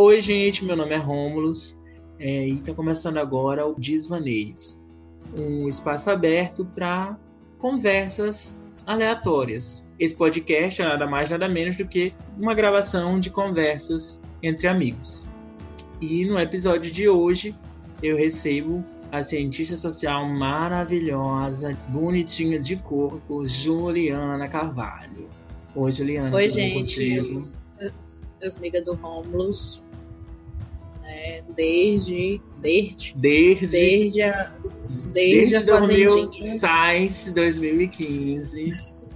Oi, gente, meu nome é Rômulus é, e está começando agora o Desvaneios, um espaço aberto para conversas aleatórias. Esse podcast é nada mais, nada menos do que uma gravação de conversas entre amigos. E no episódio de hoje eu recebo a cientista social maravilhosa, bonitinha de corpo, Juliana Carvalho. Oi, Juliana. Oi, gente. Eu sou, eu sou amiga do Romulus né? Desde. Desde. Desde. Desde a. Desde, desde a 2016, 2015.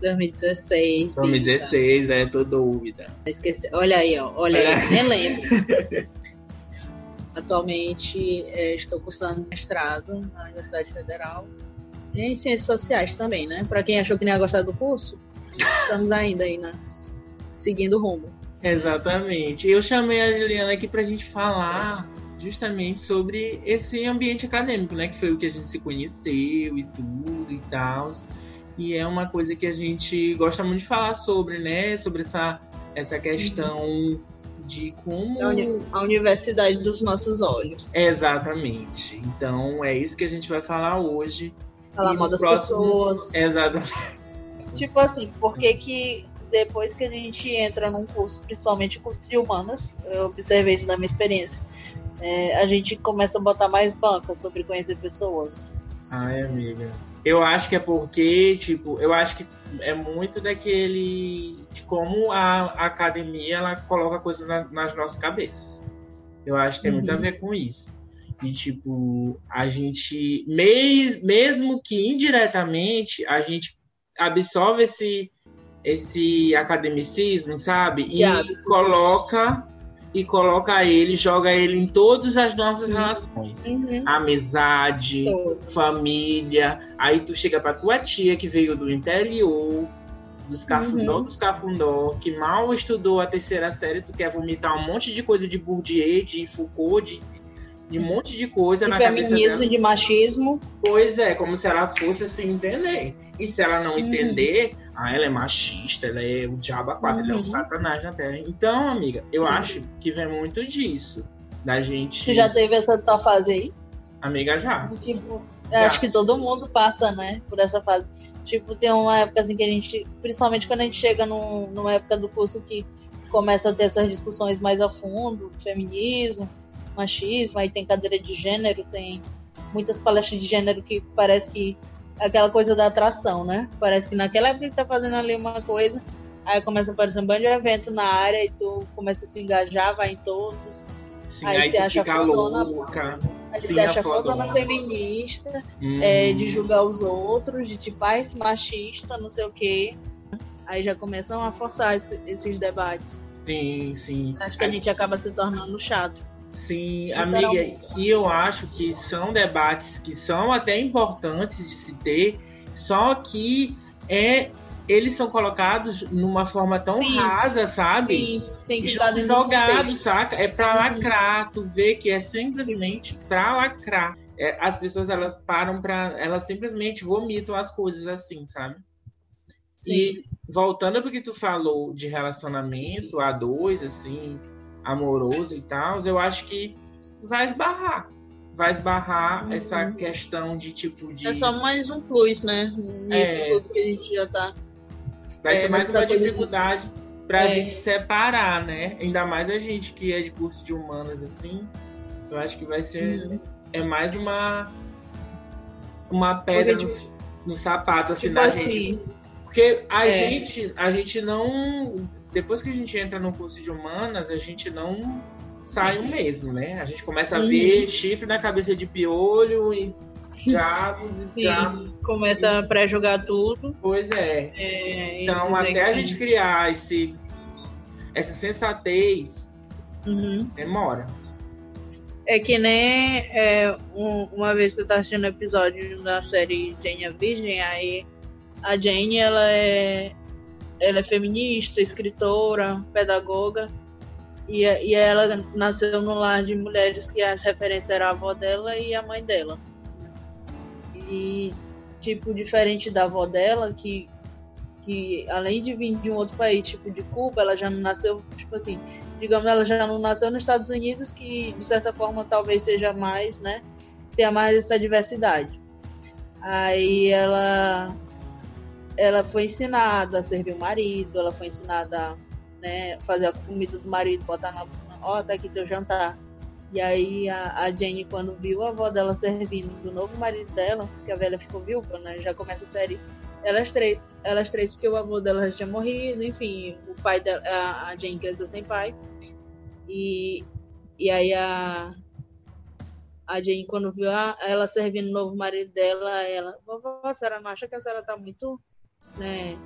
2016. 2016, bicha. é, tô dúvida. Esqueci. Olha aí, ó. Olha é. aí, nem lembro. Atualmente é, estou cursando mestrado na Universidade Federal em Ciências Sociais também, né? Para quem achou que nem ia gostar do curso, estamos ainda aí, né? Seguindo o rumo. Exatamente. Eu chamei a Juliana aqui para a gente falar justamente sobre esse ambiente acadêmico, né? Que foi o que a gente se conheceu e tudo e tal. E é uma coisa que a gente gosta muito de falar sobre, né? Sobre essa, essa questão uhum. de como. A universidade dos nossos olhos. Exatamente. Então é isso que a gente vai falar hoje. Falar mal das próximos... pessoas. Exatamente. Tipo assim, por que que depois que a gente entra num curso, principalmente curso de humanas, eu observei isso na minha experiência, é, a gente começa a botar mais banca sobre conhecer pessoas. Ai, amiga. Eu acho que é porque, tipo, eu acho que é muito daquele. de como a, a academia ela coloca coisas na, nas nossas cabeças. Eu acho que tem uhum. muito a uhum. ver com isso. E, tipo, a gente, mes, mesmo que indiretamente, a gente absorve esse, esse academicismo, sabe? E, e coloca e coloca ele, joga ele em todas as nossas relações. Uhum. Amizade, Todos. família. Aí tu chega pra tua tia que veio do interior, dos cafundó, uhum. dos cafundó, que mal estudou a terceira série, tu quer vomitar um monte de coisa de Bourdieu, de Foucault, de de um monte de coisa de na feminismo, de machismo. Pois é, como se ela fosse se entender. E se ela não uhum. entender, ah, ela é machista, ela é o diabo a quatro, uhum. ela é o uhum. satanás na terra. Então, amiga, eu Sim. acho que vem muito disso. Da gente. Tu já teve essa tua fase aí? Amiga, já. Tipo, já. acho que todo mundo passa, né, por essa fase. Tipo, tem uma época assim que a gente, principalmente quando a gente chega num, numa época do curso que começa a ter essas discussões mais a fundo, feminismo, machismo, aí tem cadeira de gênero, tem muitas palestras de gênero que parece que aquela coisa da atração, né? Parece que naquela época que tá fazendo ali uma coisa, aí começa a aparecer um bando de evento na área e tu começa a se engajar, vai em todos. Sim, aí, aí você acha fodona. Aí Sim, você acha fodona feminista, hum. é, de julgar os outros, de tipo, ah, esse machista, não sei o quê. Aí já começam a forçar esse, esses debates. Sim, sim. Acho que a gente acaba se tornando chato. Sim, amiga, e eu acho que são debates que são até importantes de se ter, só que é eles são colocados numa forma tão sim, rasa, sabe? Sim, tem que estar jogado, saca? É para lacrar, tu vê que é simplesmente para lacrar. É, as pessoas elas param para, elas simplesmente vomitam as coisas assim, sabe? Sim. E voltando porque tu falou de relacionamento a dois, assim, amoroso e tal, eu acho que vai esbarrar. Vai esbarrar uhum. essa questão de tipo de. É só mais um plus, né? Nisso é... tudo que a gente já tá. Vai é, ser mais uma dificuldade de... pra é. gente separar, né? Ainda mais a gente que é de curso de humanas, assim. Eu acho que vai ser. Uhum. É mais uma. Uma pedra no, no, sapato, assim, tipo da assim, gente. Porque a é. gente, a gente não depois que a gente entra no curso de humanas, a gente não sai um mesmo, né? A gente começa a ver chifre na cabeça de piolho e diabos e Sim, já... começa a pré-jogar tudo. Pois é. é então, até a gente criar esse, essa sensatez, uhum. demora. É que nem é, um, uma vez que eu tava assistindo episódio da série Jane a Virgem, aí a Jane, ela é ela é feminista, escritora, pedagoga. E, e ela nasceu no lar de mulheres que as referências eram a avó dela e a mãe dela. E, tipo, diferente da avó dela, que, que além de vir de um outro país, tipo de Cuba, ela já não nasceu, tipo assim, digamos, ela já não nasceu nos Estados Unidos, que de certa forma talvez seja mais, né? Tenha mais essa diversidade. Aí ela ela foi ensinada a servir o marido, ela foi ensinada né, fazer a comida do marido, botar na. Ó, oh, tá aqui teu jantar. E aí a, a quando viu a avó dela servindo do novo marido dela, que a velha ficou viúva, né? Já começa a série. Elas três, elas três, porque o avô dela já tinha morrido, enfim, o pai dela, a Jane cresceu sem pai. E, e aí a, a Jane, quando viu a, ela servindo o novo marido dela, ela, vovó, a senhora não acha que a senhora tá muito, né,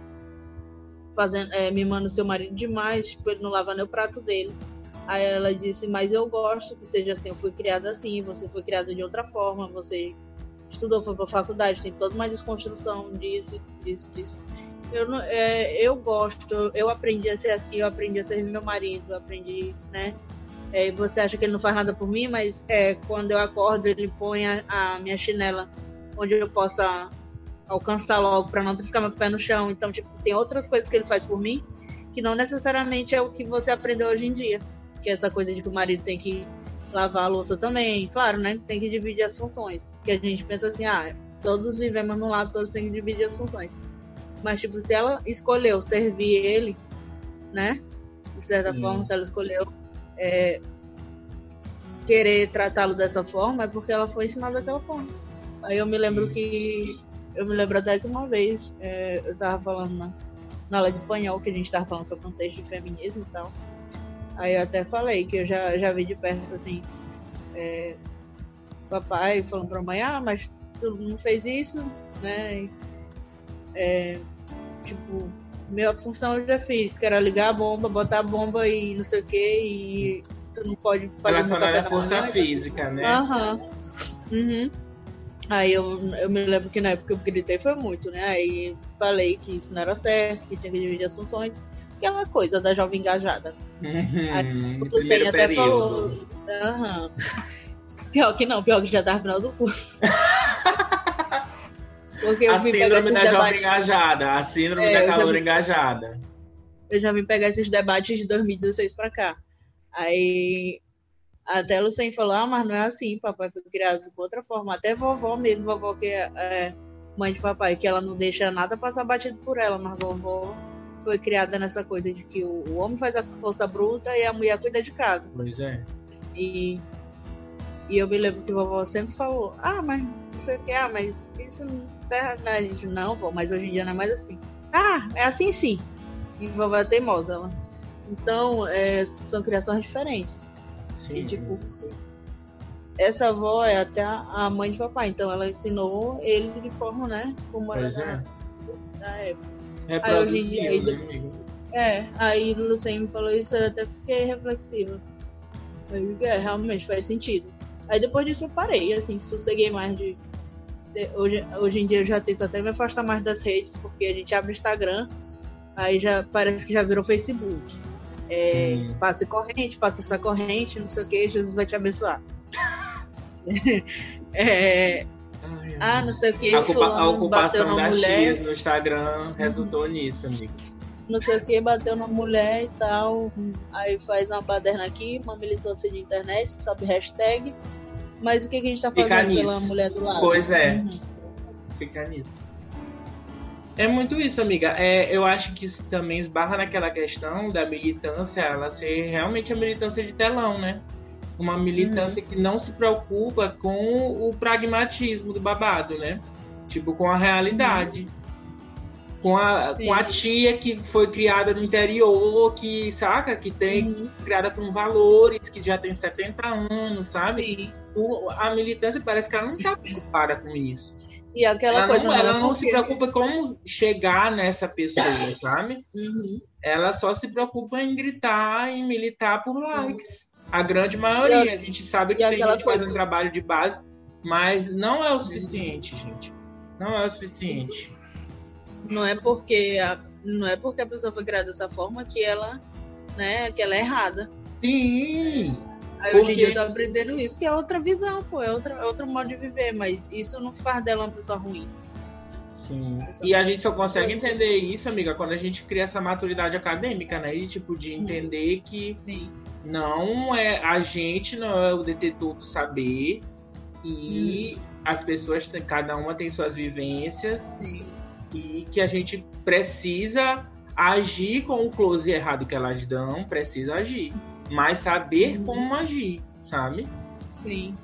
fazendo, é, mimando seu marido demais, tipo, ele não lava nem o prato dele. Aí ela disse, mas eu gosto que seja assim, eu fui criada assim, você foi criada de outra forma, você estudou, foi pra faculdade, tem toda uma desconstrução disso, disso, disso. Eu, não, é, eu gosto, eu aprendi a ser assim, eu aprendi a servir meu marido, eu aprendi, né? É, você acha que ele não faz nada por mim, mas é, quando eu acordo, ele põe a, a minha chinela onde eu possa alcançar logo para não triscar meu pé no chão. Então, tipo, tem outras coisas que ele faz por mim que não necessariamente é o que você aprendeu hoje em dia. Que é essa coisa de que o marido tem que lavar a louça também. Claro, né? Tem que dividir as funções. Que a gente pensa assim, ah, todos vivemos no lado, todos têm que dividir as funções. Mas, tipo, se ela escolheu servir ele, né? De certa Sim. forma, se ela escolheu é, querer tratá-lo dessa forma, é porque ela foi ensinada daquela forma. Aí eu me lembro que eu me lembro até que uma vez é, eu tava falando na, na aula de espanhol, que a gente tava falando sobre contexto de feminismo e tal. Aí eu até falei que eu já, já vi de perto, assim, é, papai falando pra mãe, ah, mas tu não fez isso, né? É, tipo, minha função eu já fiz, que era ligar a bomba, botar a bomba e não sei o que, e tu não pode fazer Relacionar a força manhã, física, né? Aham. Uhum. uhum. Aí eu, eu me lembro que na época eu gritei foi muito, né? Aí falei que isso não era certo, que tinha que dividir as funções, que é uma coisa da jovem engajada. Uhum, Aí o até período. falou. Aham. Pior que não, pior que já tá no final do curso. Porque eu a síndrome da jovem engajada, a síndrome é, da calor engajada. Eu já vim pegar esses debates de 2016 pra cá. Aí até Lucien falou, ah, mas não é assim, papai foi criado de outra forma. Até vovó mesmo, vovó que é, é mãe de papai, que ela não deixa nada passar batido por ela, mas vovó foi criada nessa coisa de que o, o homem faz a força bruta e a mulher cuida de casa. Pois é. E, e eu me lembro que vovó sempre falou, ah, mas você quer, ah, mas isso não terra na gente. Não, vó, mas hoje em dia não é mais assim. Ah, é assim sim. E vovó é teimosa, ela. Então, é, são criações diferentes. Sim. E, tipo, essa avó é até a mãe de papai, então ela ensinou ele de forma, né? Como era é. na época. Aí, hoje em dia, aí, é, aí o Lucien me falou isso, eu até fiquei reflexiva. Eu é, realmente faz sentido. Aí depois disso eu parei, assim, sosseguei mais de. de hoje, hoje em dia eu já tento até me afastar mais das redes, porque a gente abre o Instagram, aí já parece que já virou Facebook. É, hum. Passe corrente, passe essa corrente, não sei o que, Jesus vai te abençoar. é, ah, não sei o que. A, a ocupação da mulher, X no Instagram resultou nisso, amigo. Não sei o que, bateu na mulher e tal. Aí faz uma baderna aqui, uma militância de internet, sabe, hashtag. Mas o que, que a gente tá fazendo pela mulher do lado? Pois é. Uhum. Fica nisso. É muito isso, amiga. É, eu acho que isso também esbarra naquela questão da militância, ela ser realmente a militância de telão, né? Uma militância uhum. que não se preocupa com o pragmatismo do babado, né? Tipo, com a realidade. Uhum. Com a, com a tia que foi criada no interior, que, saca? Que tem uhum. criada com valores, que já tem 70 anos, sabe? Sim. O, a militância parece que ela não está preocupada com isso. E aquela ela coisa. Não, ela não se preocupa como chegar nessa pessoa, sabe? Uhum. Ela só se preocupa em gritar e militar por likes. A grande maioria. A, a, gente sabe que tem gente coisa... fazendo trabalho de base, mas não é o suficiente, gente. Não é o suficiente. Não é porque a, não é porque a pessoa foi criada dessa forma que ela, né, que ela é errada. Sim. Aí hoje em dia eu tô aprendendo isso, que é outra visão, pô, é, outra, é outro modo de viver, mas isso não faz dela uma pessoa ruim. Sim. E a gente só consegue entender isso, amiga, quando a gente cria essa maturidade acadêmica, né? De tipo, de entender que Sim. não é a gente não é o detetor do saber e as pessoas cada uma tem suas vivências Sim. e que a gente precisa agir com o close errado que elas dão, precisa agir, mas saber Uhum. como agir, sabe? Sim.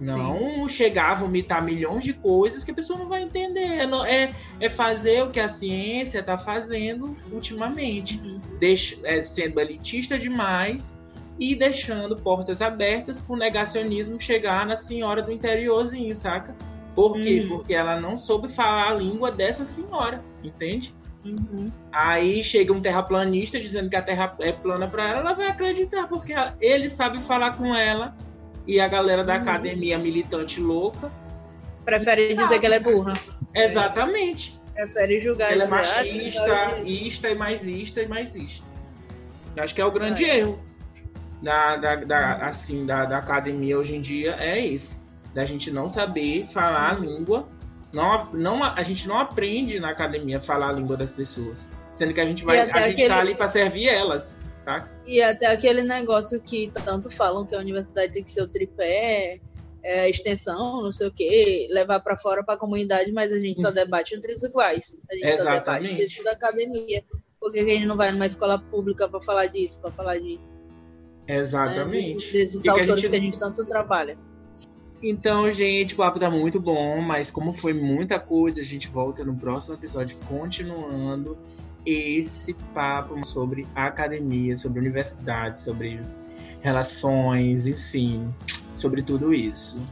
Não chegar a vomitar milhões de coisas que a pessoa não vai entender. É, é, é fazer o que a ciência está fazendo ultimamente. Uhum. Deixa, é, sendo elitista demais e deixando portas abertas para o negacionismo chegar na senhora do interiorzinho, saca? Por quê? Uhum. Porque ela não soube falar a língua dessa senhora, entende? Uhum. Aí chega um terraplanista dizendo que a terra é plana para ela, ela vai acreditar, porque ele sabe falar com ela e a galera da Uhum. academia militante louca. Prefere dizer que ela é burra. Exatamente. Prefere julgar Ela é "Ah, machista, disso." ista e mais ista e mais ista. Eu acho que é o grande É. erro da, da, da- assim, da, da academia hoje em dia, é esse. Da gente não saber falar a língua. Não, não, a gente não aprende na academia a falar a língua das pessoas. Sendo que a gente vai. A gente aquele- tá ali para servir elas, saca? E até aquele negócio que tanto falam que a universidade tem que ser o tripé, é, extensão, não sei o quê, levar para fora para a comunidade, mas a gente só debate entre os iguais. A gente só debate Exatamente. dentro da academia. Por que a gente não vai numa escola pública para falar disso, para falar de, né, Exatamente. desses, desses E que a autores gente- que a gente tanto trabalha? Então, gente, o papo tá muito bom, mas como foi muita coisa, a gente volta no próximo episódio continuando esse papo sobre academia, sobre universidade, sobre relações, enfim, sobre tudo isso.